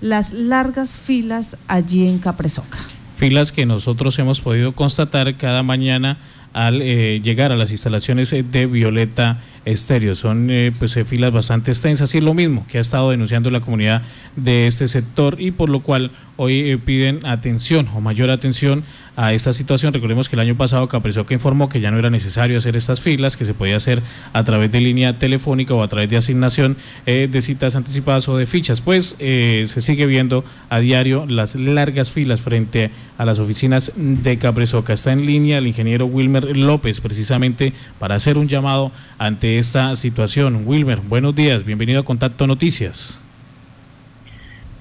las largas filas allí en Capresoca. Filas que nosotros hemos podido constatar cada mañana al eh, llegar a las instalaciones de Violeta Estéreo. Son eh, pues eh, filas bastante extensas y es lo mismo que ha estado denunciando la comunidad de este sector y por lo cual hoy piden atención o mayor atención a esta situación. Recordemos que el año pasado Capresoca informó que ya no era necesario hacer estas filas, que se podía hacer a través de línea telefónica o a través de asignación de citas anticipadas o de fichas. Pues se sigue viendo a diario las largas filas frente a las oficinas de Capresoca. Está en línea el ingeniero Wilmer López precisamente para hacer un llamado ante esta situación. Wilmer, buenos días, bienvenido a Contacto Noticias.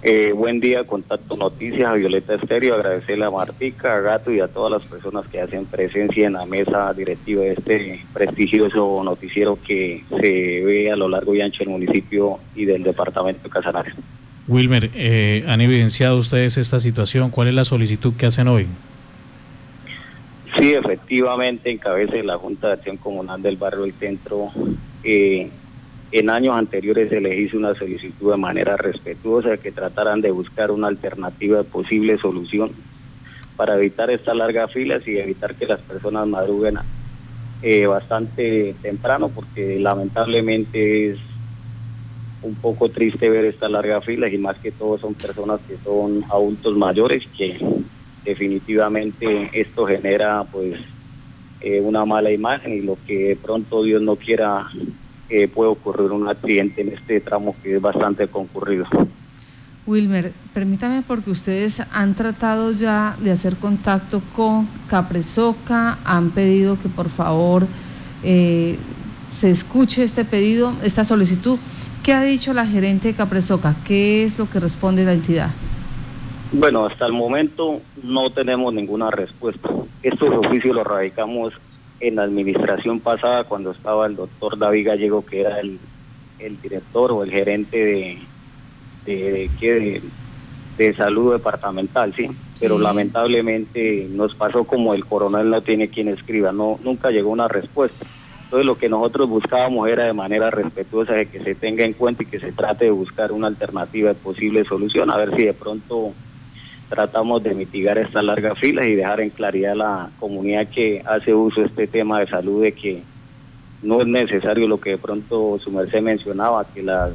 Eh, buen día, Contacto Noticias, a Violeta Estéreo, agradecerle a Martica, a Gato y a todas las personas que hacen presencia en la mesa directiva de este prestigioso noticiero que se ve a lo largo y ancho del municipio y del departamento de Casanares. Wilmer, eh, ¿han evidenciado ustedes esta situación? ¿Cuál es la solicitud que hacen hoy? Sí, efectivamente, en cabeza de la Junta de Acción Comunal del Barrio del Centro, eh, en años anteriores se les hizo una solicitud de manera respetuosa que trataran de buscar una alternativa de posible solución para evitar estas largas filas y evitar que las personas madruguen eh, bastante temprano, porque lamentablemente es un poco triste ver estas largas filas y más que todo son personas que son adultos mayores que definitivamente esto genera pues eh, una mala imagen y lo que pronto Dios no quiera eh, puede ocurrir un accidente en este tramo que es bastante concurrido. Wilmer, permítame porque ustedes han tratado ya de hacer contacto con Capresoca, han pedido que por favor eh, se escuche este pedido, esta solicitud. ¿Qué ha dicho la gerente de Capresoca? ¿Qué es lo que responde la entidad? Bueno, hasta el momento no tenemos ninguna respuesta. Estos oficios los radicamos en la administración pasada cuando estaba el doctor David Gallego, que era el, director o el gerente de, de, de, salud departamental, ¿sí? Pero lamentablemente nos pasó como el coronel no tiene quien escriba, no nunca llegó una respuesta. Entonces lo que nosotros buscábamos era de manera respetuosa de que se tenga en cuenta y que se trate de buscar una alternativa de posible solución, a ver si de pronto tratamos de mitigar estas largas filas y dejar en claridad a la comunidad que hace uso de este tema de salud de que no es necesario lo que de pronto su merced mencionaba, que las,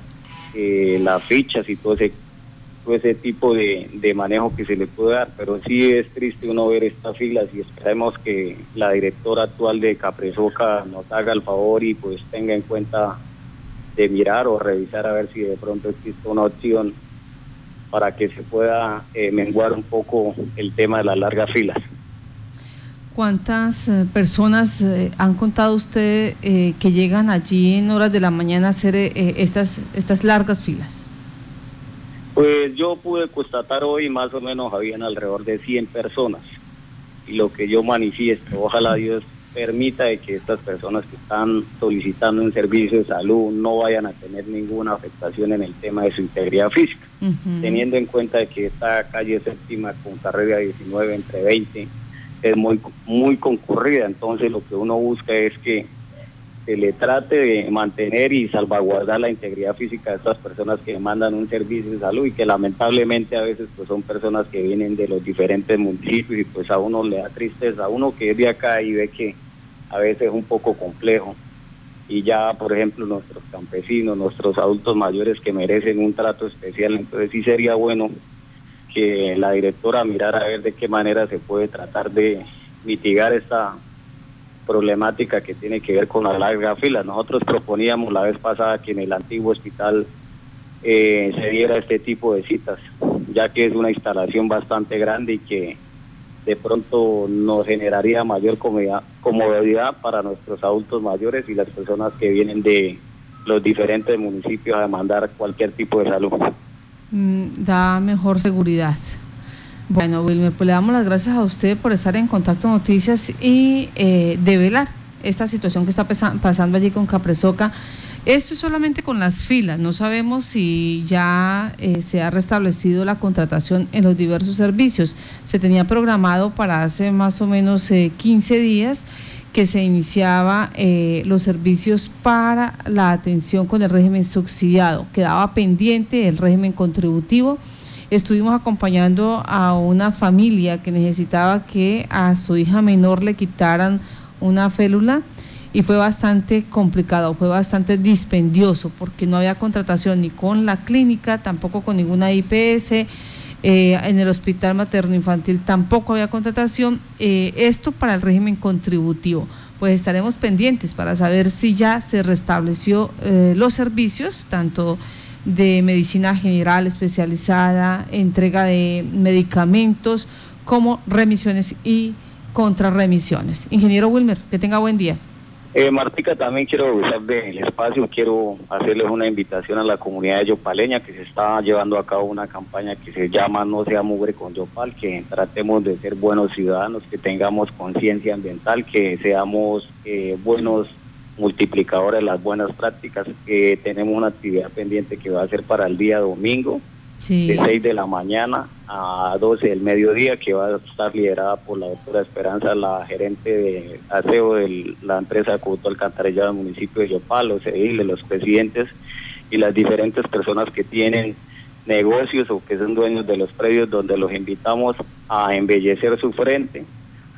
eh, las fichas y todo ese, todo ese tipo de, de, manejo que se le puede dar, pero sí es triste uno ver estas filas y esperemos que la directora actual de Capresoca nos haga el favor y pues tenga en cuenta de mirar o revisar a ver si de pronto existe una opción para que se pueda eh, menguar un poco el tema de las largas filas. ¿Cuántas eh, personas eh, han contado usted que llegan allí en horas de la mañana a hacer estas, estas largas filas? Pues yo pude constatar hoy más o menos habían alrededor de 100 personas. Y lo que yo manifiesto, ojalá Dios permita de que estas personas que están solicitando un servicio de salud no vayan a tener ninguna afectación en el tema de su integridad física, teniendo en cuenta de que esta calle séptima con carrera 19 entre 20 es muy muy concurrida, entonces lo que uno busca es que se le trate de mantener y salvaguardar la integridad física de estas personas que demandan un servicio de salud y que lamentablemente a veces pues son personas que vienen de los diferentes municipios y pues a uno le da tristeza, a uno que es de acá y ve que a veces es un poco complejo y ya por ejemplo nuestros campesinos, nuestros adultos mayores que merecen un trato especial, entonces sí sería bueno que la directora mirara a ver de qué manera se puede tratar de mitigar esta problemática que tiene que ver con la larga fila. Nosotros proponíamos la vez pasada que en el antiguo hospital eh, se diera este tipo de citas, ya que es una instalación bastante grande y que de pronto nos generaría mayor comodidad, para nuestros adultos mayores y las personas que vienen de los diferentes municipios a demandar cualquier tipo de salud. Mm, da mejor seguridad. Bueno, Wilmer, pues le damos las gracias a usted por estar en Contacto Noticias y eh, develar esta situación que está pasando allí con Capresoca. Esto es solamente con las filas, no sabemos si ya eh, se ha restablecido la contratación en los diversos servicios. Se tenía programado para hace más o menos 15 eh, días que se iniciaba eh, los servicios para la atención con el régimen subsidiado. Quedaba pendiente el régimen contributivo estuvimos acompañando a una familia que necesitaba que a su hija menor le quitaran una félula y fue bastante complicado, fue bastante dispendioso porque no había contratación ni con la clínica, tampoco con ninguna IPS, eh, en el hospital materno infantil tampoco había contratación, eh, esto para el régimen contributivo. Pues estaremos pendientes para saber si ya se restableció eh, los servicios, tanto de medicina general especializada, entrega de medicamentos, como remisiones y contrarremisiones. Ingeniero Wilmer, que tenga buen día. Eh, Martica, también quiero usar del espacio, quiero hacerles una invitación a la comunidad de Yopaleña que se está llevando a cabo una campaña que se llama No sea mugre con Yopal, que tratemos de ser buenos ciudadanos, que tengamos conciencia ambiental, que seamos eh, buenos multiplicadores de las buenas prácticas, que tenemos una actividad pendiente que va a ser para el día domingo, de 6 de la mañana a 12 del mediodía, que va a estar liderada por la doctora Esperanza, la gerente de aseo de la empresa de Cubuto Alcantarillado del municipio de Yopal, los ediles, los presidentes y las diferentes personas que tienen negocios o que son dueños de los predios donde los invitamos a embellecer su frente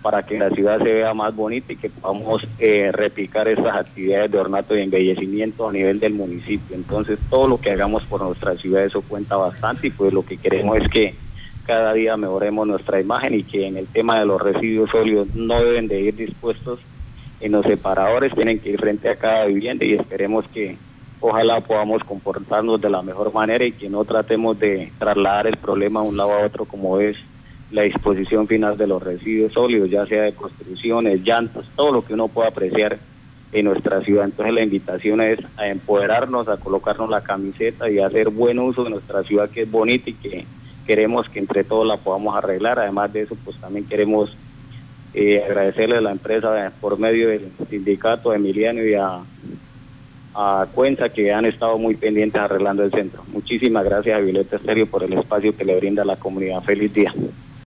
para que la ciudad se vea más bonita y que podamos eh, replicar estas actividades de ornato y embellecimiento a nivel del municipio. Entonces, todo lo que hagamos por nuestra ciudad, eso cuenta bastante y pues lo que queremos es que cada día mejoremos nuestra imagen y que en el tema de los residuos sólidos no deben de ir dispuestos en los separadores, tienen que ir frente a cada vivienda y esperemos que ojalá podamos comportarnos de la mejor manera y que no tratemos de trasladar el problema de un lado a otro como es la disposición final de los residuos sólidos, ya sea de construcciones, llantas, todo lo que uno pueda apreciar en nuestra ciudad. Entonces la invitación es a empoderarnos, a colocarnos la camiseta y a hacer buen uso de nuestra ciudad que es bonita y que queremos que entre todos la podamos arreglar. Además de eso, pues también queremos eh, agradecerle a la empresa por medio del sindicato a Emiliano y a, a Cuenza que han estado muy pendientes arreglando el centro. Muchísimas gracias a Violeta Estéreo por el espacio que le brinda a la comunidad. Feliz día.